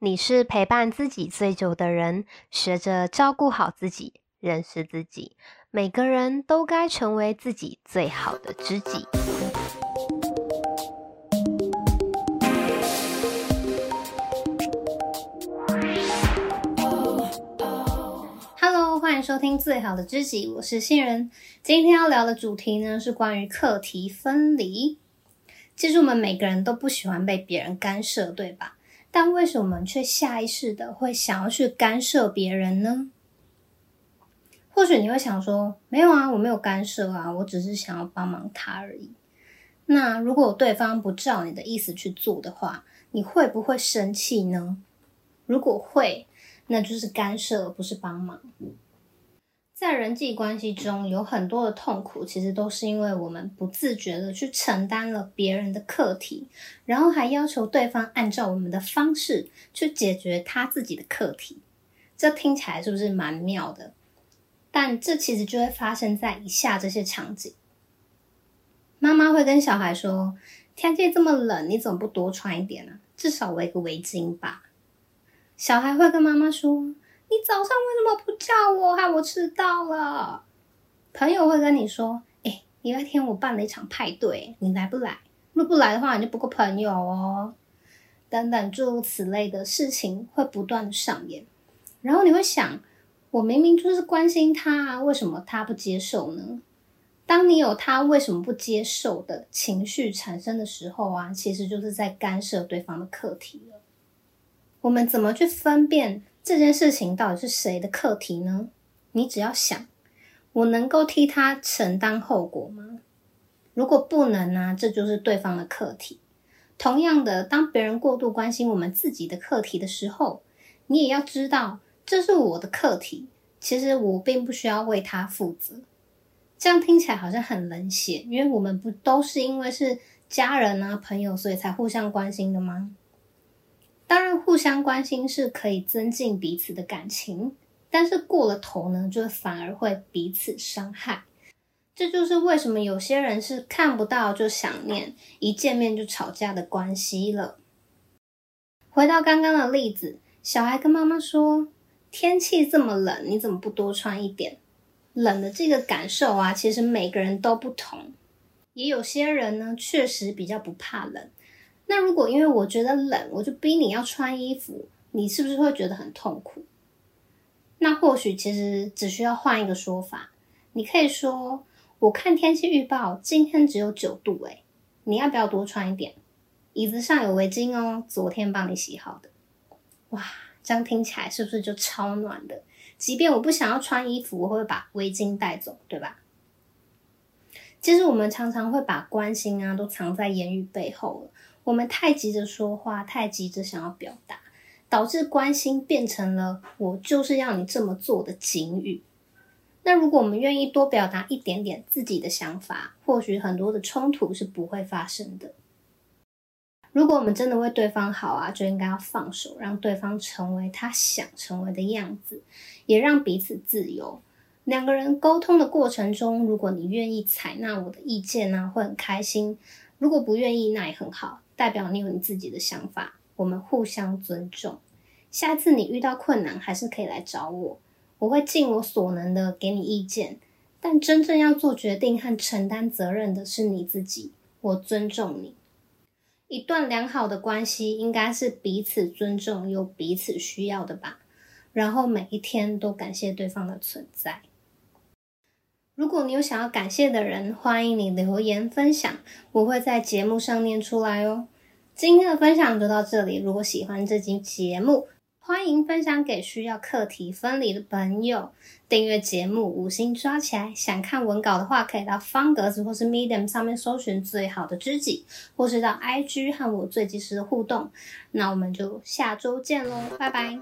你是陪伴自己最久的人，学着照顾好自己，认识自己。每个人都该成为自己最好的知己。Hello，欢迎收听《最好的知己》，我是新人。今天要聊的主题呢，是关于课题分离。其实我们每个人都不喜欢被别人干涉，对吧？但为什么却下意识的会想要去干涉别人呢？或许你会想说，没有啊，我没有干涉啊，我只是想要帮忙他而已。那如果对方不照你的意思去做的话，你会不会生气呢？如果会，那就是干涉，不是帮忙。在人际关系中，有很多的痛苦，其实都是因为我们不自觉的去承担了别人的课题，然后还要求对方按照我们的方式去解决他自己的课题。这听起来是不是蛮妙的？但这其实就会发生在以下这些场景：妈妈会跟小孩说：“天气这么冷，你怎么不多穿一点呢？至少围个围巾吧。”小孩会跟妈妈说。你早上为什么不叫我？害我迟到了。朋友会跟你说：“哎，礼拜天我办了一场派对，你来不来？如果不来的话，你就不够朋友哦。”等等诸如此类的事情会不断的上演，然后你会想：我明明就是关心他，为什么他不接受呢？当你有他为什么不接受的情绪产生的时候啊，其实就是在干涉对方的课题了。我们怎么去分辨？这件事情到底是谁的课题呢？你只要想，我能够替他承担后果吗？如果不能呢，这就是对方的课题。同样的，当别人过度关心我们自己的课题的时候，你也要知道，这是我的课题。其实我并不需要为他负责。这样听起来好像很冷血，因为我们不都是因为是家人啊、朋友，所以才互相关心的吗？当然，互相关心是可以增进彼此的感情，但是过了头呢，就反而会彼此伤害。这就是为什么有些人是看不到就想念，一见面就吵架的关系了。回到刚刚的例子，小孩跟妈妈说：“天气这么冷，你怎么不多穿一点？”冷的这个感受啊，其实每个人都不同。也有些人呢，确实比较不怕冷。那如果因为我觉得冷，我就逼你要穿衣服，你是不是会觉得很痛苦？那或许其实只需要换一个说法，你可以说：“我看天气预报，今天只有九度，诶，你要不要多穿一点？椅子上有围巾哦，昨天帮你洗好的。”哇，这样听起来是不是就超暖的？即便我不想要穿衣服，我会把围巾带走，对吧？其实我们常常会把关心啊都藏在言语背后了。我们太急着说话，太急着想要表达，导致关心变成了“我就是要你这么做”的警语。那如果我们愿意多表达一点点自己的想法，或许很多的冲突是不会发生的。如果我们真的为对方好啊，就应该要放手，让对方成为他想成为的样子，也让彼此自由。两个人沟通的过程中，如果你愿意采纳我的意见呢，会很开心。如果不愿意，那也很好，代表你有你自己的想法，我们互相尊重。下次你遇到困难，还是可以来找我，我会尽我所能的给你意见。但真正要做决定和承担责任的是你自己，我尊重你。一段良好的关系应该是彼此尊重又彼此需要的吧，然后每一天都感谢对方的存在。如果你有想要感谢的人，欢迎你留言分享，我会在节目上念出来哦。今天的分享就到这里，如果喜欢这期节目，欢迎分享给需要课题分离的朋友，订阅节目，五星刷起来。想看文稿的话，可以到方格子或是 Medium 上面搜寻最好的知己，或是到 IG 和我最及时的互动。那我们就下周见喽，拜拜。